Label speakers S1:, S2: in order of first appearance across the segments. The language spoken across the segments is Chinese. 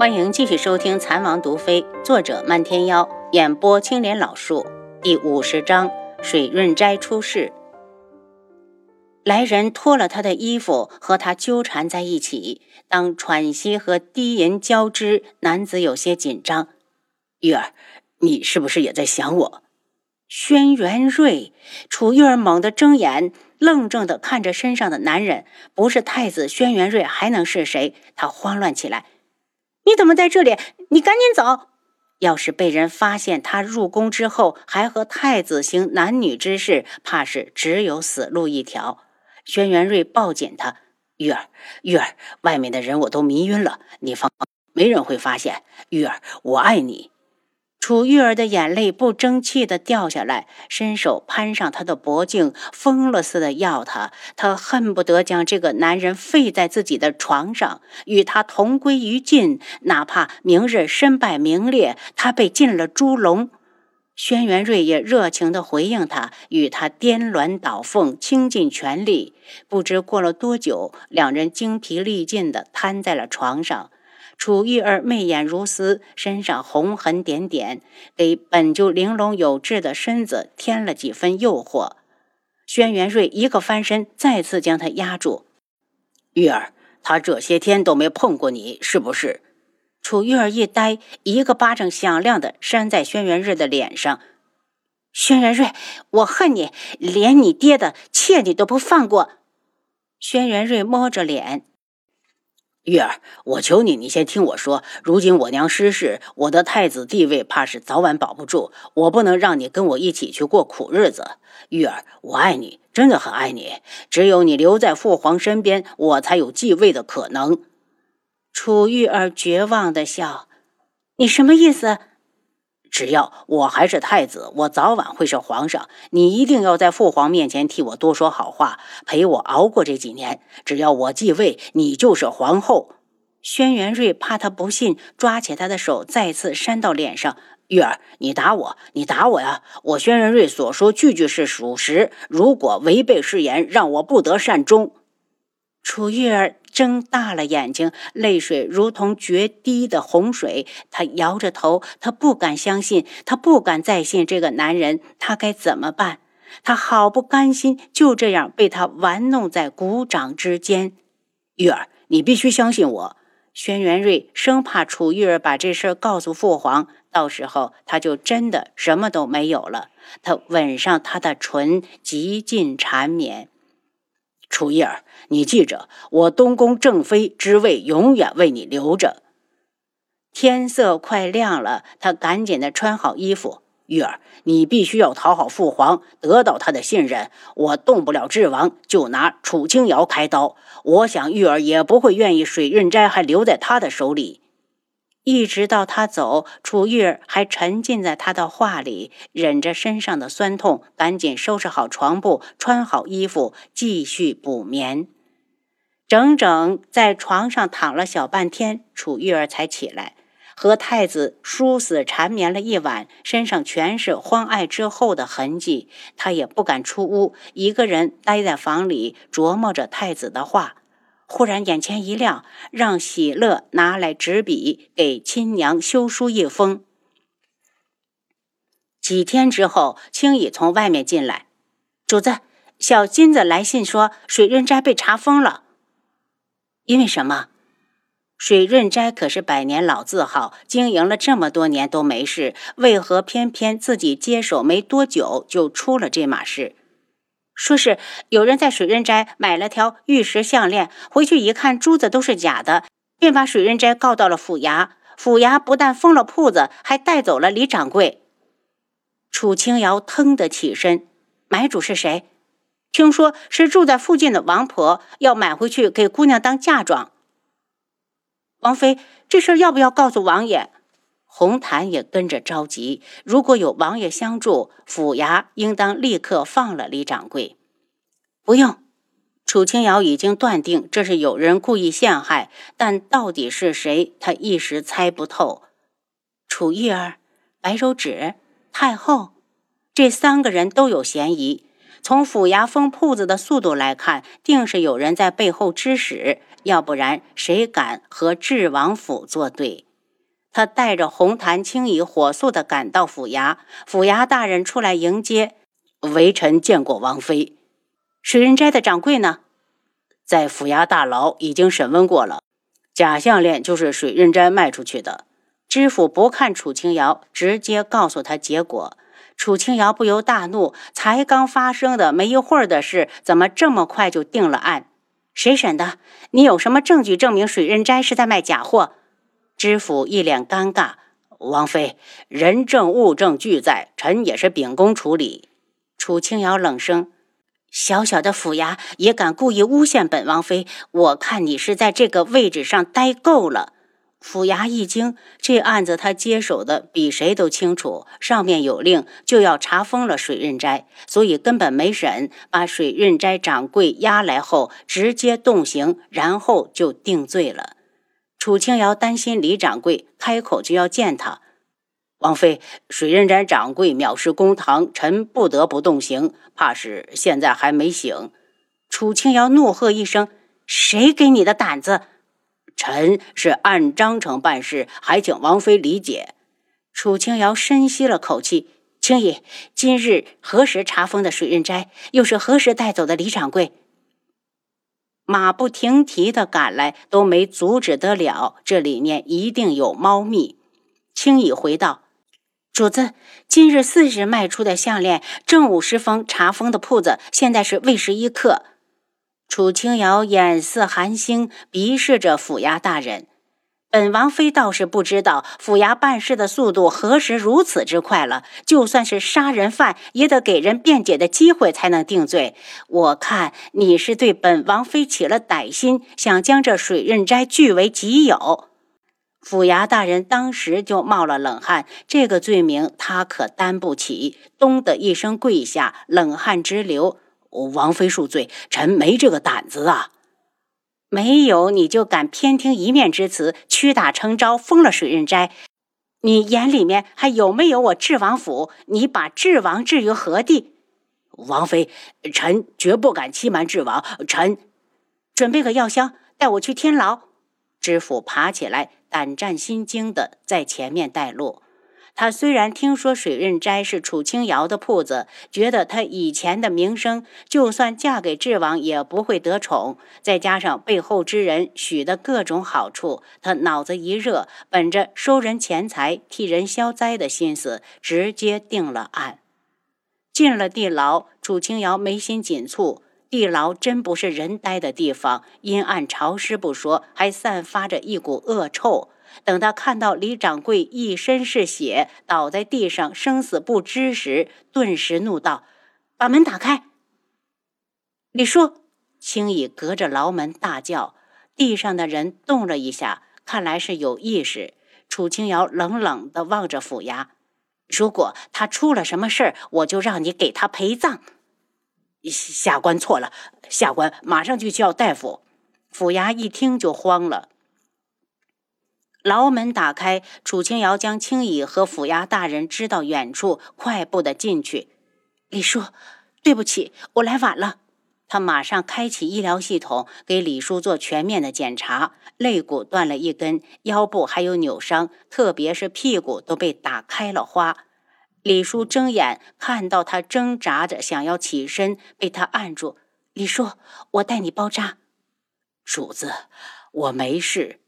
S1: 欢迎继续收听《残王毒妃》，作者漫天妖，演播青莲老树，第五十章：水润斋出事。来人脱了他的衣服，和他纠缠在一起。当喘息和低吟交织，男子有些紧张。
S2: 玉儿，你是不是也在想我？
S1: 轩辕瑞，楚玉儿猛地睁眼，愣怔地看着身上的男人。不是太子轩辕瑞，还能是谁？他慌乱起来。你怎么在这里？你赶紧走！要是被人发现他入宫之后还和太子行男女之事，怕是只有死路一条。轩辕瑞抱紧他，玉儿，玉儿，外面的人我都迷晕了，你放，没人会发现。玉儿，我爱你。楚玉儿的眼泪不争气的掉下来，伸手攀上他的脖颈，疯了似的要他。他恨不得将这个男人废在自己的床上，与他同归于尽，哪怕明日身败名裂，他被进了猪笼。轩辕瑞也热情地回应他，与他颠鸾倒凤，倾尽全力。不知过了多久，两人精疲力尽地瘫在了床上。楚玉儿媚眼如丝，身上红痕点点，给本就玲珑有致的身子添了几分诱惑。轩辕瑞一个翻身，再次将他压住。
S2: 玉儿，他这些天都没碰过你，是不是？
S1: 楚玉儿一呆，一个巴掌响亮的扇在轩辕瑞的脸上。轩辕瑞，我恨你，连你爹的妾你都不放过。轩辕瑞摸着脸。
S2: 玉儿，我求你，你先听我说。如今我娘失势，我的太子地位怕是早晚保不住。我不能让你跟我一起去过苦日子。玉儿，我爱你，真的很爱你。只有你留在父皇身边，我才有继位的可能。
S1: 楚玉儿绝望的笑：“你什么意思？”
S2: 只要我还是太子，我早晚会是皇上。你一定要在父皇面前替我多说好话，陪我熬过这几年。只要我继位，你就是皇后。
S1: 轩辕瑞怕他不信，抓起他的手再次扇到脸上。
S2: 玉儿，你打我，你打我呀！我轩辕瑞所说句句是属实，如果违背誓言，让我不得善终。
S1: 楚玉儿。睁大了眼睛，泪水如同决堤的洪水。他摇着头，他不敢相信，他不敢再信这个男人。他该怎么办？他好不甘心就这样被他玩弄在股掌之间。
S2: 玉儿，你必须相信我。
S1: 轩辕瑞生怕楚玉儿把这事告诉父皇，到时候他就真的什么都没有了。他吻上她的唇，极尽缠绵。
S2: 楚玉儿，你记着，我东宫正妃之位永远为你留着。
S1: 天色快亮了，他赶紧的穿好衣服。
S2: 玉儿，你必须要讨好父皇，得到他的信任。我动不了智王，就拿楚清瑶开刀。我想玉儿也不会愿意水润斋还留在他的手里。
S1: 一直到他走，楚玉儿还沉浸在他的话里，忍着身上的酸痛，赶紧收拾好床铺，穿好衣服，继续补眠。整整在床上躺了小半天，楚玉儿才起来，和太子殊死缠绵了一晚，身上全是欢爱之后的痕迹。他也不敢出屋，一个人待在房里，琢磨着太子的话。忽然眼前一亮，让喜乐拿来纸笔给亲娘修书一封。几天之后，青羽从外面进来，主子，小金子来信说水润斋被查封了。因为什么？水润斋可是百年老字号，经营了这么多年都没事，为何偏偏自己接手没多久就出了这码事？说是有人在水润斋买了条玉石项链，回去一看珠子都是假的，便把水润斋告到了府衙。府衙不但封了铺子，还带走了李掌柜。楚清瑶腾的起身，买主是谁？听说是住在附近的王婆，要买回去给姑娘当嫁妆。王妃，这事要不要告诉王爷？红檀也跟着着急。如果有王爷相助，府衙应当立刻放了李掌柜。不用，楚清瑶已经断定这是有人故意陷害，但到底是谁，他一时猜不透。楚玉儿、白柔指、太后，这三个人都有嫌疑。从府衙封铺子的速度来看，定是有人在背后指使，要不然谁敢和智王府作对？他带着红檀轻衣火速的赶到府衙，府衙大人出来迎接。
S2: 微臣见过王妃。
S1: 水润斋的掌柜呢？
S2: 在府衙大牢已经审问过了。假项链就是水润斋卖出去的。
S1: 知府不看楚清瑶，直接告诉他结果。楚清瑶不由大怒：才刚发生的没一会儿的事，怎么这么快就定了案？谁审的？你有什么证据证明水润斋是在卖假货？知府一脸尴尬。
S2: 王妃，人证物证俱在，臣也是秉公处理。
S1: 楚清瑶冷声：“小小的府衙也敢故意诬陷本王妃？我看你是在这个位置上待够了。”府衙一惊，这案子他接手的比谁都清楚，上面有令就要查封了水润斋，所以根本没审，把水润斋掌柜押来后，直接动刑，然后就定罪了。楚清瑶担心李掌柜开口就要见他，
S2: 王妃，水润斋掌柜藐视公堂，臣不得不动刑，怕是现在还没醒。
S1: 楚清瑶怒喝一声：“谁给你的胆子？”
S2: 臣是按章程办事，还请王妃理解。
S1: 楚清瑶深吸了口气，青姨，今日何时查封的水润斋？又是何时带走的李掌柜？马不停蹄的赶来，都没阻止得了。这里面一定有猫腻。青羽回道：“主子，今日巳时卖出的项链，正午时分查封的铺子，现在是未时一刻。”楚清瑶眼似寒星，鄙视着府衙大人。本王妃倒是不知道府衙办事的速度何时如此之快了。就算是杀人犯，也得给人辩解的机会才能定罪。我看你是对本王妃起了歹心，想将这水润斋据为己有。府衙大人当时就冒了冷汗，这个罪名他可担不起。咚的一声跪下，冷汗直流。
S2: 王妃恕罪，臣没这个胆子啊！
S1: 没有你就敢偏听一面之词，屈打成招封了水润斋？你眼里面还有没有我智王府？你把智王置于何地？
S2: 王妃，臣绝不敢欺瞒智王。臣
S1: 准备个药箱，带我去天牢。知府爬起来，胆战心惊的在前面带路。他虽然听说水润斋是楚清瑶的铺子，觉得他以前的名声，就算嫁给智王也不会得宠。再加上背后之人许的各种好处，他脑子一热，本着收人钱财、替人消灾的心思，直接定了案。进了地牢，楚清瑶眉心紧蹙。地牢真不是人待的地方，阴暗潮湿不说，还散发着一股恶臭。等他看到李掌柜一身是血倒在地上生死不知时，顿时怒道：“把门打开！”李叔，青羽隔着牢门大叫。地上的人动了一下，看来是有意识。楚清瑶冷冷地望着府衙：“如果他出了什么事儿，我就让你给他陪葬。”
S2: 下官错了，下官马上就叫大夫。
S1: 府衙一听就慌了。牢门打开，楚清瑶将青椅和府衙大人支到远处，快步的进去。李叔，对不起，我来晚了。他马上开启医疗系统，给李叔做全面的检查。肋骨断了一根，腰部还有扭伤，特别是屁股都被打开了花。李叔睁眼看到他挣扎着想要起身，被他按住。李叔，我带你包扎。
S2: 主子，我没事。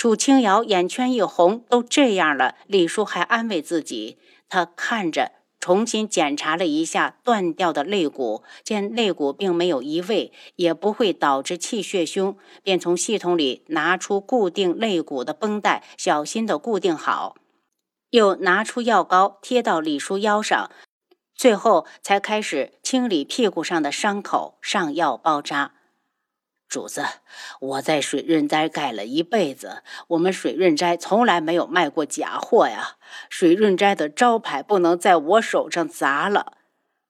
S1: 楚清瑶眼圈一红，都这样了，李叔还安慰自己。他看着，重新检查了一下断掉的肋骨，见肋骨并没有移位，也不会导致气血胸，便从系统里拿出固定肋骨的绷带，小心的固定好，又拿出药膏贴到李叔腰上，最后才开始清理屁股上的伤口，上药包扎。
S2: 主子，我在水润斋盖了一辈子，我们水润斋从来没有卖过假货呀。水润斋的招牌不能在我手上砸了。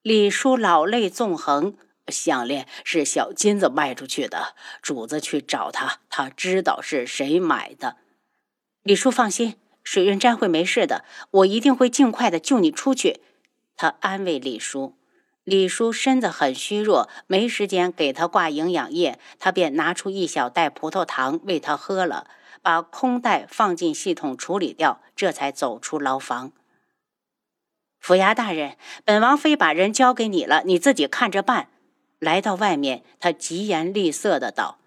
S1: 李叔老泪纵横，
S2: 项链是小金子卖出去的，主子去找他，他知道是谁买的。
S1: 李叔放心，水润斋会没事的，我一定会尽快的救你出去。他安慰李叔。李叔身子很虚弱，没时间给他挂营养液，他便拿出一小袋葡萄糖喂他喝了。把空袋放进系统处理掉，这才走出牢房。府衙大人，本王妃把人交给你了，你自己看着办。来到外面，他疾言厉色的道：“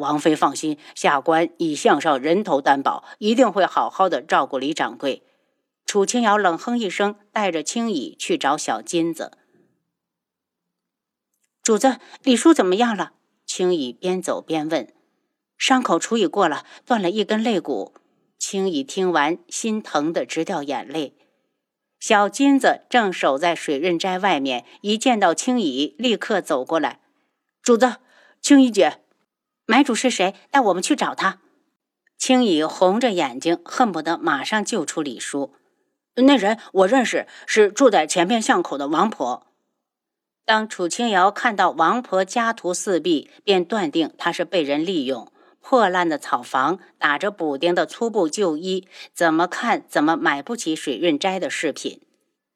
S2: 王妃放心，下官已向上人头担保，一定会好好的照顾李掌柜。”
S1: 楚清瑶冷哼一声，带着青羽去找小金子。主子，李叔怎么样了？青羽边走边问。伤口处理过了，断了一根肋骨。青羽听完，心疼的直掉眼泪。小金子正守在水润斋外面，一见到青羽，立刻走过来。
S2: 主子，青羽姐，
S1: 买主是谁？带我们去找他。青羽红着眼睛，恨不得马上救出李叔。
S2: 那人我认识，是住在前面巷口的王婆。
S1: 当楚清瑶看到王婆家徒四壁，便断定她是被人利用。破烂的草房，打着补丁的粗布旧衣，怎么看怎么买不起水润斋的饰品。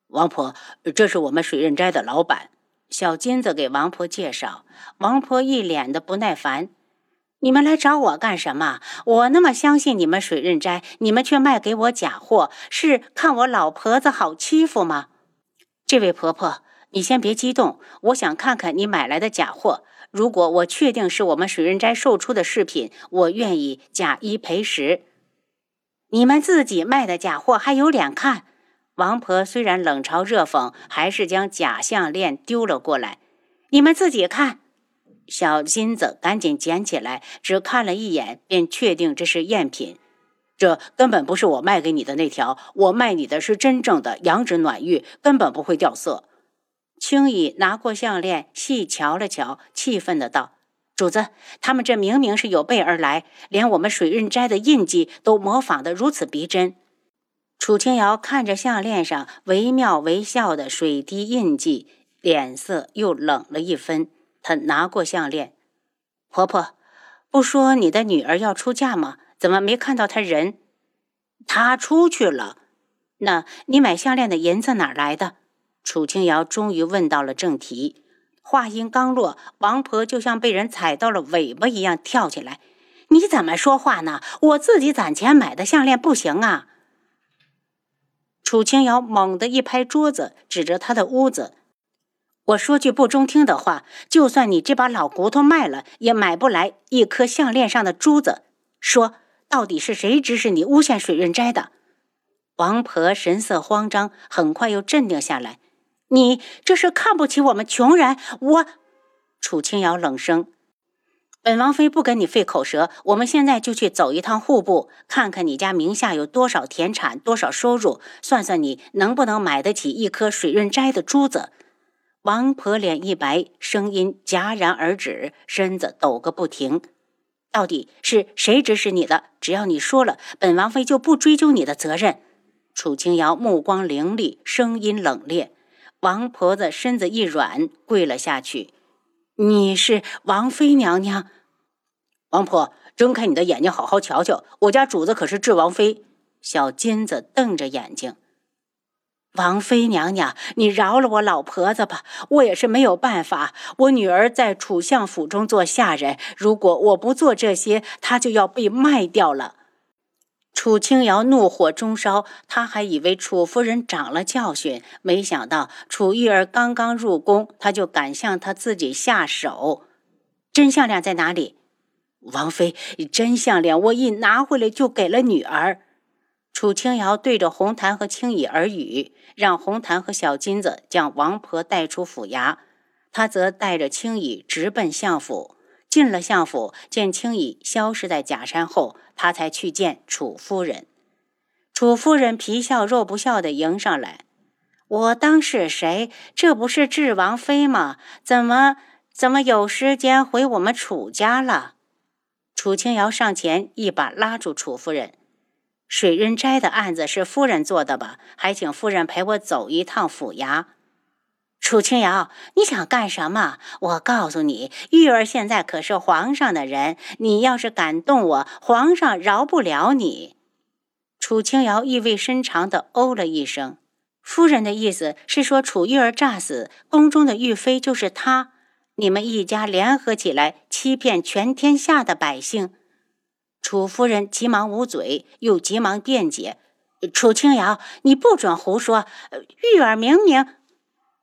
S2: 王婆，这是我们水润斋的老板。
S1: 小金子给王婆介绍。王婆一脸的不耐烦：“你们来找我干什么？我那么相信你们水润斋，你们却卖给我假货，是看我老婆子好欺负吗？”这位婆婆，你先别激动，我想看看你买来的假货。如果我确定是我们水润斋售出的饰品，我愿意假一赔十。你们自己卖的假货还有脸看？王婆虽然冷嘲热讽，还是将假项链丢了过来。你们自己看。小金子赶紧捡起来，只看了一眼，便确定这是赝品。
S2: 这根本不是我卖给你的那条，我卖你的是真正的羊脂暖玉，根本不会掉色。
S1: 青羽拿过项链，细瞧了瞧，气愤的道：“主子，他们这明明是有备而来，连我们水润斋的印记都模仿的如此逼真。”楚清瑶看着项链上惟妙惟肖的水滴印记，脸色又冷了一分。她拿过项链：“婆婆，不说你的女儿要出嫁吗？怎么没看到她人？”“
S2: 她出去了。”“
S1: 那你买项链的银子哪来的？”楚清瑶终于问到了正题，话音刚落，王婆就像被人踩到了尾巴一样跳起来：“你怎么说话呢？我自己攒钱买的项链不行啊！”楚清瑶猛地一拍桌子，指着他的屋子：“我说句不中听的话，就算你这把老骨头卖了，也买不来一颗项链上的珠子。说，到底是谁指使你诬陷水润斋的？”王婆神色慌张，很快又镇定下来。你这是看不起我们穷人？我，楚清瑶冷声：“本王妃不跟你费口舌，我们现在就去走一趟户部，看看你家名下有多少田产，多少收入，算算你能不能买得起一颗水润斋的珠子。”王婆脸一白，声音戛然而止，身子抖个不停。到底是谁指使你的？只要你说了，本王妃就不追究你的责任。楚清瑶目光凌厉，声音冷冽。王婆子身子一软，跪了下去。你是王妃娘娘？
S2: 王婆，睁开你的眼睛，好好瞧瞧，我家主子可是智王妃。
S1: 小金子瞪着眼睛。王妃娘娘，你饶了我老婆子吧，我也是没有办法。我女儿在楚相府中做下人，如果我不做这些，她就要被卖掉了。楚清瑶怒火中烧，他还以为楚夫人长了教训，没想到楚玉儿刚刚入宫，他就敢向他自己下手。真项链在哪里？
S2: 王妃，真项链我一拿回来就给了女儿。
S1: 楚清瑶对着红檀和青羽耳语，让红檀和小金子将王婆带出府衙，他则带着青羽直奔相府。进了相府，见青羽消失在假山后，他才去见楚夫人。楚夫人皮笑肉不笑的迎上来：“我当是谁？这不是智王妃吗？怎么怎么有时间回我们楚家了？”楚清瑶上前一把拉住楚夫人：“水润斋的案子是夫人做的吧？还请夫人陪我走一趟府衙。”楚清瑶，你想干什么？我告诉你，玉儿现在可是皇上的人，你要是敢动我，皇上饶不了你。楚清瑶意味深长地哦了一声。夫人的意思是说，楚玉儿诈死，宫中的玉妃就是她，你们一家联合起来欺骗全天下的百姓。楚夫人急忙捂嘴，又急忙辩解：“楚清瑶，你不准胡说！玉儿明明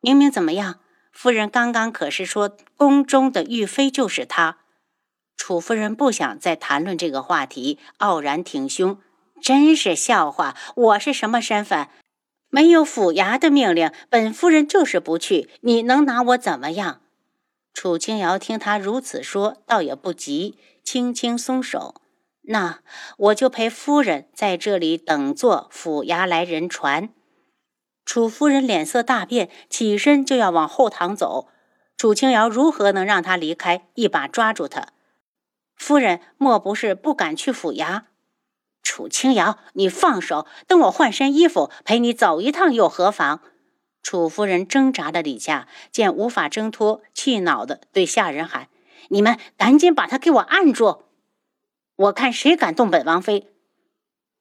S1: 明明怎么样？夫人刚刚可是说宫中的玉妃就是她。”楚夫人不想再谈论这个话题，傲然挺胸：“真是笑话！我是什么身份？没有府衙的命令，本夫人就是不去。你能拿我怎么样？”楚清瑶听他如此说，倒也不急，轻轻松手。那我就陪夫人在这里等坐府衙来人传。楚夫人脸色大变，起身就要往后堂走。楚清瑶如何能让他离开？一把抓住他。夫人莫不是不敢去府衙？楚清瑶，你放手，等我换身衣服陪你走一趟又何妨？楚夫人挣扎了几下，见无法挣脱，气恼的对下人喊：“你们赶紧把他给我按住！”我看谁敢动本王妃！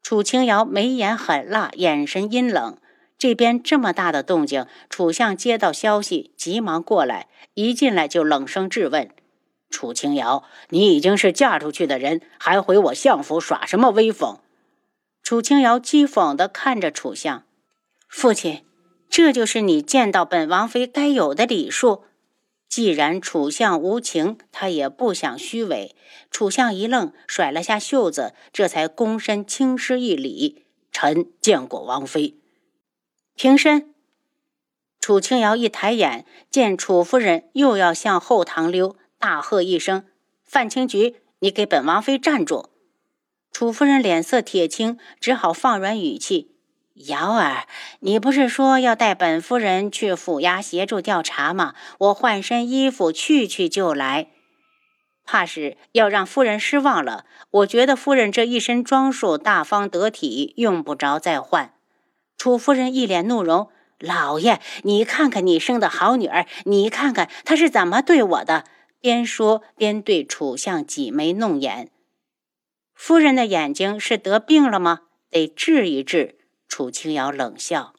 S1: 楚清瑶眉眼狠辣，眼神阴冷。这边这么大的动静，楚相接到消息，急忙过来，一进来就冷声质问：“楚清瑶，你已经是嫁出去的人，还回我相府耍什么威风？”楚清瑶讥讽地看着楚相：“父亲，这就是你见到本王妃该有的礼数。”既然楚相无情，他也不想虚伪。楚相一愣，甩了下袖子，这才躬身轻施一礼：“臣见过王妃。”平身。楚清瑶一抬眼，见楚夫人又要向后堂溜，大喝一声：“范清菊，你给本王妃站住！”楚夫人脸色铁青，只好放软语气。瑶儿，你不是说要带本夫人去府衙协助调查吗？我换身衣服去去就来，怕是要让夫人失望了。我觉得夫人这一身装束大方得体，用不着再换。楚夫人一脸怒容：“老爷，你看看你生的好女儿，你看看她是怎么对我的！”边说边对楚相挤眉弄眼。夫人的眼睛是得病了吗？得治一治。楚清瑶冷笑：“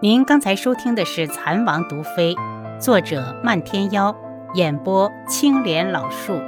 S3: 您刚才收听的是《蚕王毒妃》，作者漫天妖，演播青莲老树。”